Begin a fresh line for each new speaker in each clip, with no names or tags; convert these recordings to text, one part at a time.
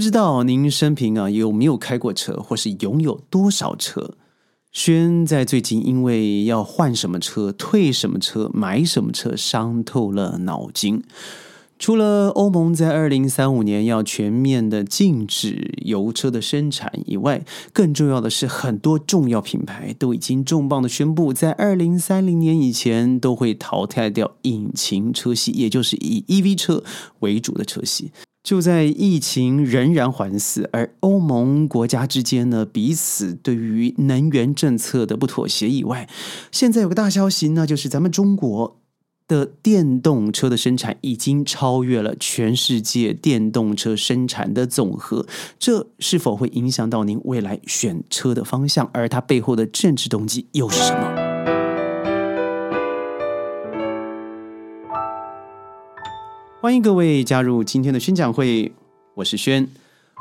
不知道您生平啊有没有开过车，或是拥有多少车？轩在最近因为要换什么车、退什么车、买什么车，伤透了脑筋。除了欧盟在二零三五年要全面的禁止油车的生产以外，更重要的是，很多重要品牌都已经重磅的宣布，在二零三零年以前都会淘汰掉引擎车系，也就是以 EV 车为主的车系。就在疫情仍然环伺，而欧盟国家之间呢彼此对于能源政策的不妥协以外，现在有个大消息，那就是咱们中国。的电动车的生产已经超越了全世界电动车生产的总和，这是否会影响到您未来选车的方向？而它背后的政治动机又是什么？欢迎各位加入今天的宣讲会，我是轩。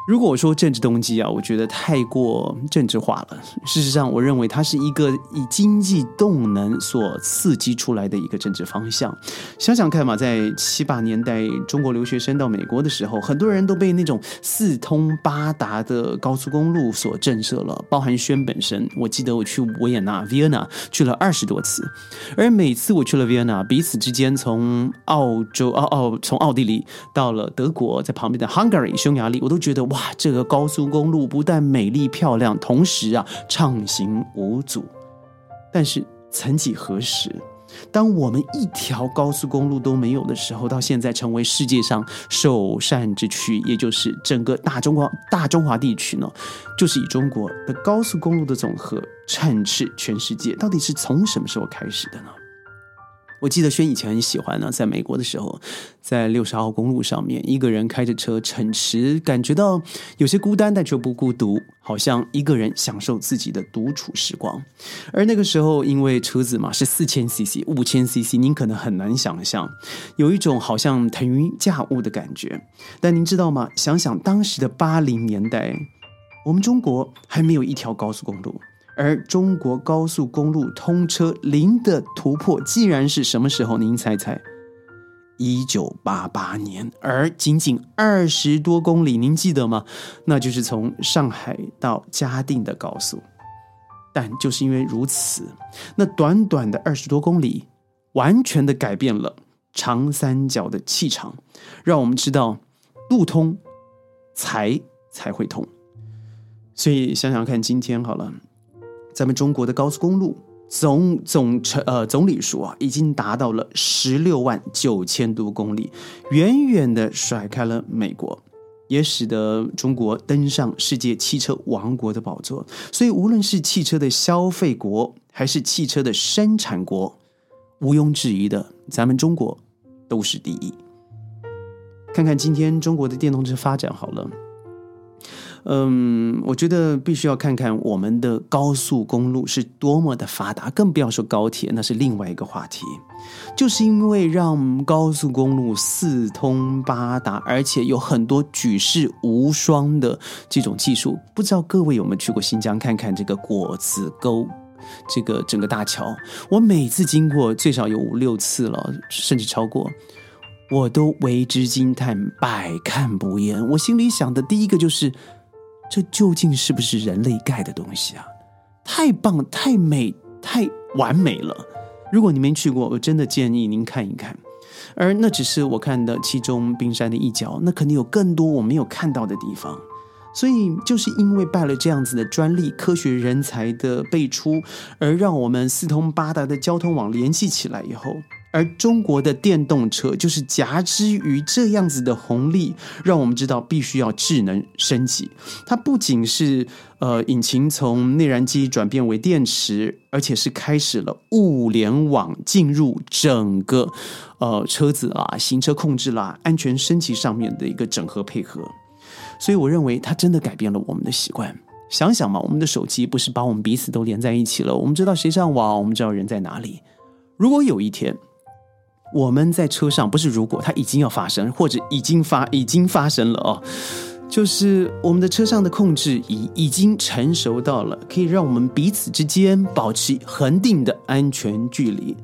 如果我说政治动机啊，我觉得太过政治化了。事实上，我认为它是一个以经济动能所刺激出来的一个政治方向。想想看嘛，在七八年代，中国留学生到美国的时候，很多人都被那种四通八达的高速公路所震慑了，包含轩本身。我记得我去维也纳 （Vienna） 去了二十多次，而每次我去了 Vienna，，彼此之间从澳洲、澳澳从奥地利到了德国，在旁边的 Hungary 匈牙利，我都觉得哇。哇，这个高速公路不但美丽漂亮，同时啊畅行无阻。但是曾几何时，当我们一条高速公路都没有的时候，到现在成为世界上首善之区，也就是整个大中华大中华地区呢，就是以中国的高速公路的总和称斥全世界。到底是从什么时候开始的呢？我记得轩以前很喜欢呢，在美国的时候，在六十号公路上面，一个人开着车乘驰，感觉到有些孤单，但却不孤独，好像一个人享受自己的独处时光。而那个时候，因为车子嘛是四千 CC、五千 CC，您可能很难想象，有一种好像腾云驾雾的感觉。但您知道吗？想想当时的八零年代，我们中国还没有一条高速公路。而中国高速公路通车零的突破，既然是什么时候？您猜猜？一九八八年，而仅仅二十多公里，您记得吗？那就是从上海到嘉定的高速。但就是因为如此，那短短的二十多公里，完全的改变了长三角的气场，让我们知道路通，财才会通。所以想想看，今天好了。咱们中国的高速公路总总成呃总里数啊，已经达到了十六万九千多公里，远远的甩开了美国，也使得中国登上世界汽车王国的宝座。所以，无论是汽车的消费国，还是汽车的生产国，毋庸置疑的，咱们中国都是第一。看看今天中国的电动车发展好了。嗯，我觉得必须要看看我们的高速公路是多么的发达，更不要说高铁，那是另外一个话题。就是因为让高速公路四通八达，而且有很多举世无双的这种技术，不知道各位有没有去过新疆看看这个果子沟，这个整个大桥？我每次经过最少有五六次了，甚至超过，我都为之惊叹，百看不厌。我心里想的第一个就是。这究竟是不是人类盖的东西啊？太棒、太美、太完美了！如果你没去过，我真的建议您看一看。而那只是我看的其中冰山的一角，那肯定有更多我没有看到的地方。所以，就是因为拜了这样子的专利、科学人才的辈出，而让我们四通八达的交通网联系起来以后。而中国的电动车就是夹之于这样子的红利，让我们知道必须要智能升级。它不仅是呃引擎从内燃机转变为电池，而且是开始了物联网进入整个呃车子啊、行车控制啦、安全升级上面的一个整合配合。所以我认为它真的改变了我们的习惯。想想嘛，我们的手机不是把我们彼此都连在一起了？我们知道谁上网，我们知道人在哪里。如果有一天，我们在车上不是如果它已经要发生，或者已经发已经发生了哦，就是我们的车上的控制已已经成熟到了，可以让我们彼此之间保持恒定的安全距离。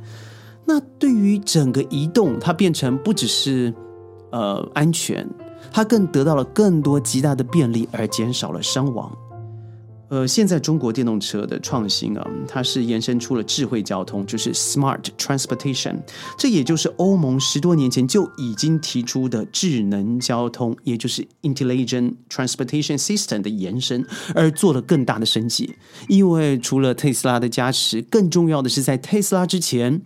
那对于整个移动，它变成不只是呃安全，它更得到了更多极大的便利，而减少了伤亡。呃，现在中国电动车的创新啊，它是延伸出了智慧交通，就是 smart transportation，这也就是欧盟十多年前就已经提出的智能交通，也就是 intelligent transportation system 的延伸，而做了更大的升级。因为除了特斯拉的加持，更重要的是在特斯拉之前，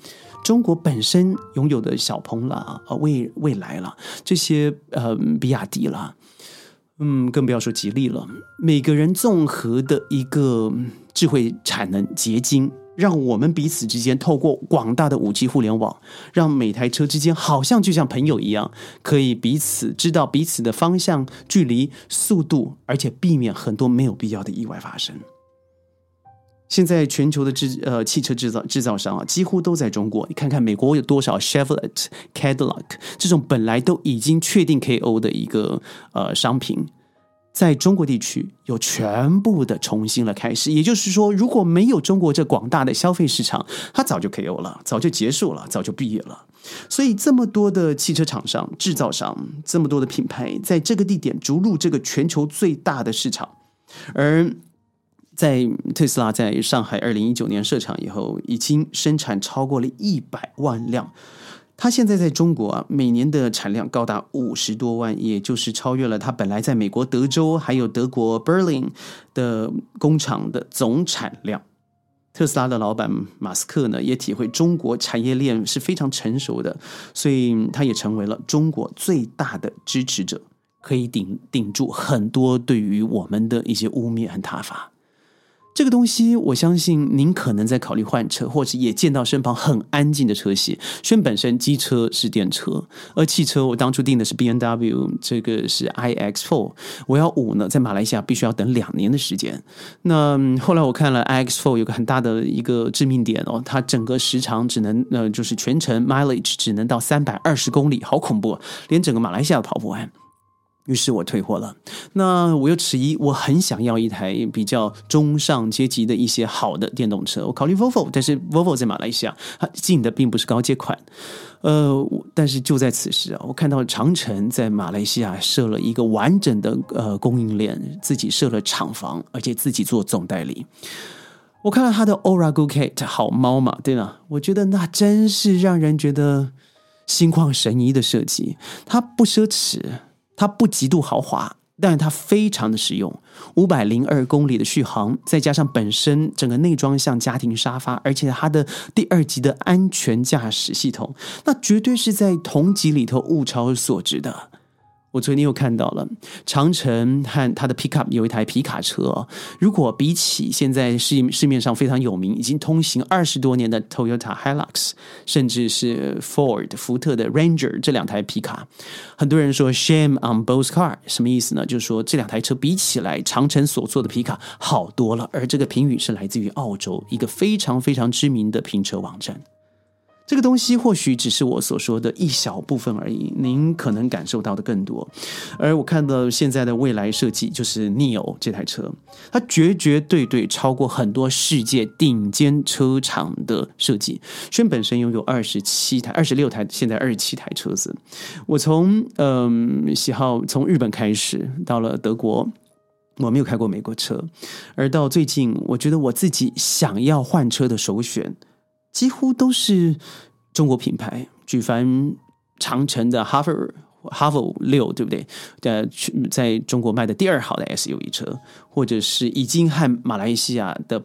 中国本身拥有的小鹏啦、呃未未来啦这些呃比亚迪啦。嗯，更不要说吉利了。每个人综合的一个智慧产能结晶，让我们彼此之间透过广大的五 G 互联网，让每台车之间好像就像朋友一样，可以彼此知道彼此的方向、距离、速度，而且避免很多没有必要的意外发生。现在全球的制呃汽车制造制造商啊，几乎都在中国。你看看美国有多少 Chevrolet、Cadillac 这种本来都已经确定 KO 的一个呃商品，在中国地区有全部的重新了开始。也就是说，如果没有中国这广大的消费市场，它早就 KO 了，早就结束了，早就毕业了。所以，这么多的汽车厂商、制造商，这么多的品牌，在这个地点逐入这个全球最大的市场，而。在特斯拉在上海二零一九年设厂以后，已经生产超过了一百万辆。它现在在中国啊，每年的产量高达五十多万，也就是超越了它本来在美国德州还有德国 Berlin 的工厂的总产量。特斯拉的老板马斯克呢，也体会中国产业链是非常成熟的，所以他也成为了中国最大的支持者，可以顶顶住很多对于我们的一些污蔑和挞伐。这个东西，我相信您可能在考虑换车，或者也见到身旁很安静的车系。虽然本身机车是电车，而汽车我当初订的是 B N W，这个是 I X Four。我要五呢，在马来西亚必须要等两年的时间。那后来我看了 I X Four 有个很大的一个致命点哦，它整个时长只能呃，就是全程 mileage 只能到三百二十公里，好恐怖，连整个马来西亚都跑不完。于是我退货了。那我又迟疑，我很想要一台比较中上阶级的一些好的电动车。我考虑 Volvo，但是 Volvo 在马来西亚它进的并不是高阶款。呃，但是就在此时啊，我看到长城在马来西亚设了一个完整的呃供应链，自己设了厂房，而且自己做总代理。我看到他的 Oracle Cat 好猫嘛，对吧？我觉得那真是让人觉得心旷神怡的设计。它不奢侈。它不极度豪华，但是它非常的实用。五百零二公里的续航，再加上本身整个内装像家庭沙发，而且它的第二级的安全驾驶系统，那绝对是在同级里头物超所值的。我昨天又看到了长城和它的 pickup 有一台皮卡车。如果比起现在市市面上非常有名、已经通行二十多年的 Toyota Hilux，甚至是 Ford 福特的 Ranger 这两台皮卡，很多人说 shame on both car，什么意思呢？就是说这两台车比起来，长城所做的皮卡好多了。而这个评语是来自于澳洲一个非常非常知名的评车网站。这个东西或许只是我所说的一小部分而已，您可能感受到的更多。而我看到现在的未来设计，就是 Neo 这台车，它绝绝对对超过很多世界顶尖车厂的设计。轩本身拥有二十七台、二十六台，现在二十七台车子。我从嗯喜好从日本开始，到了德国，我没有开过美国车，而到最近，我觉得我自己想要换车的首选。几乎都是中国品牌，举凡长城的 Hover Hover 六，对不对？呃，在中国卖的第二好的 SUV 车，或者是已经和马来西亚的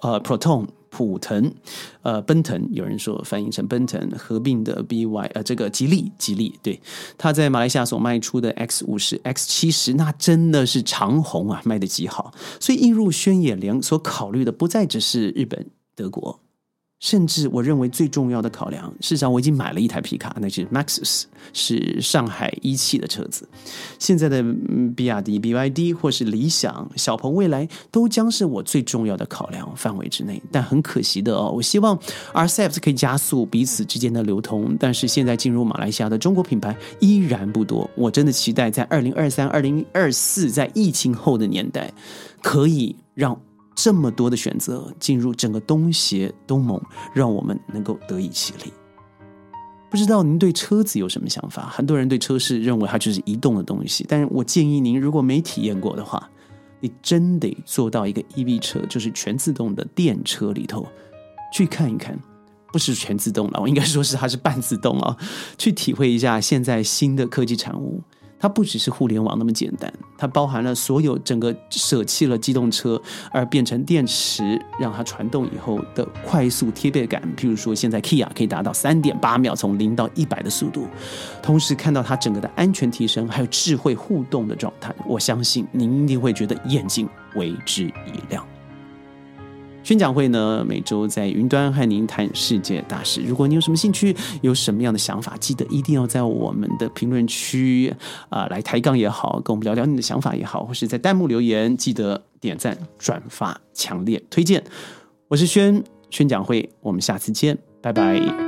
呃 Proton 普腾，呃奔腾，有人说翻译成奔腾合并的 BY，呃，这个吉利吉利，对，它在马来西亚所卖出的 X 五十 X 七十，那真的是长虹啊，卖的极好。所以映入轩野联所考虑的，不再只是日本、德国。甚至我认为最重要的考量，事实上我已经买了一台皮卡，那是 Maxus，是上海一汽的车子。现在的比亚迪 BYD 或是理想、小鹏、未来都将是我最重要的考量范围之内。但很可惜的哦，我希望 RCEP 可以加速彼此之间的流通，但是现在进入马来西亚的中国品牌依然不多。我真的期待在二零二三、二零二四，在疫情后的年代，可以让。这么多的选择进入整个东协东盟，让我们能够得以起立。不不知道您对车子有什么想法？很多人对车是认为它就是移动的东西，但是我建议您如果没体验过的话，你真得坐到一个 EV 车，就是全自动的电车里头去看一看。不是全自动了，我应该说是它是半自动啊，去体会一下现在新的科技产物。它不只是互联网那么简单，它包含了所有整个舍弃了机动车而变成电池，让它传动以后的快速贴背感。譬如说，现在 Kia 可以达到三点八秒从零到一百的速度，同时看到它整个的安全提升，还有智慧互动的状态，我相信您一定会觉得眼睛为之一亮。宣讲会呢，每周在云端和您谈世界大事。如果你有什么兴趣，有什么样的想法，记得一定要在我们的评论区啊来抬杠也好，跟我们聊聊你的想法也好，或是在弹幕留言，记得点赞、转发、强烈推荐。我是宣宣讲会，我们下次见，拜拜。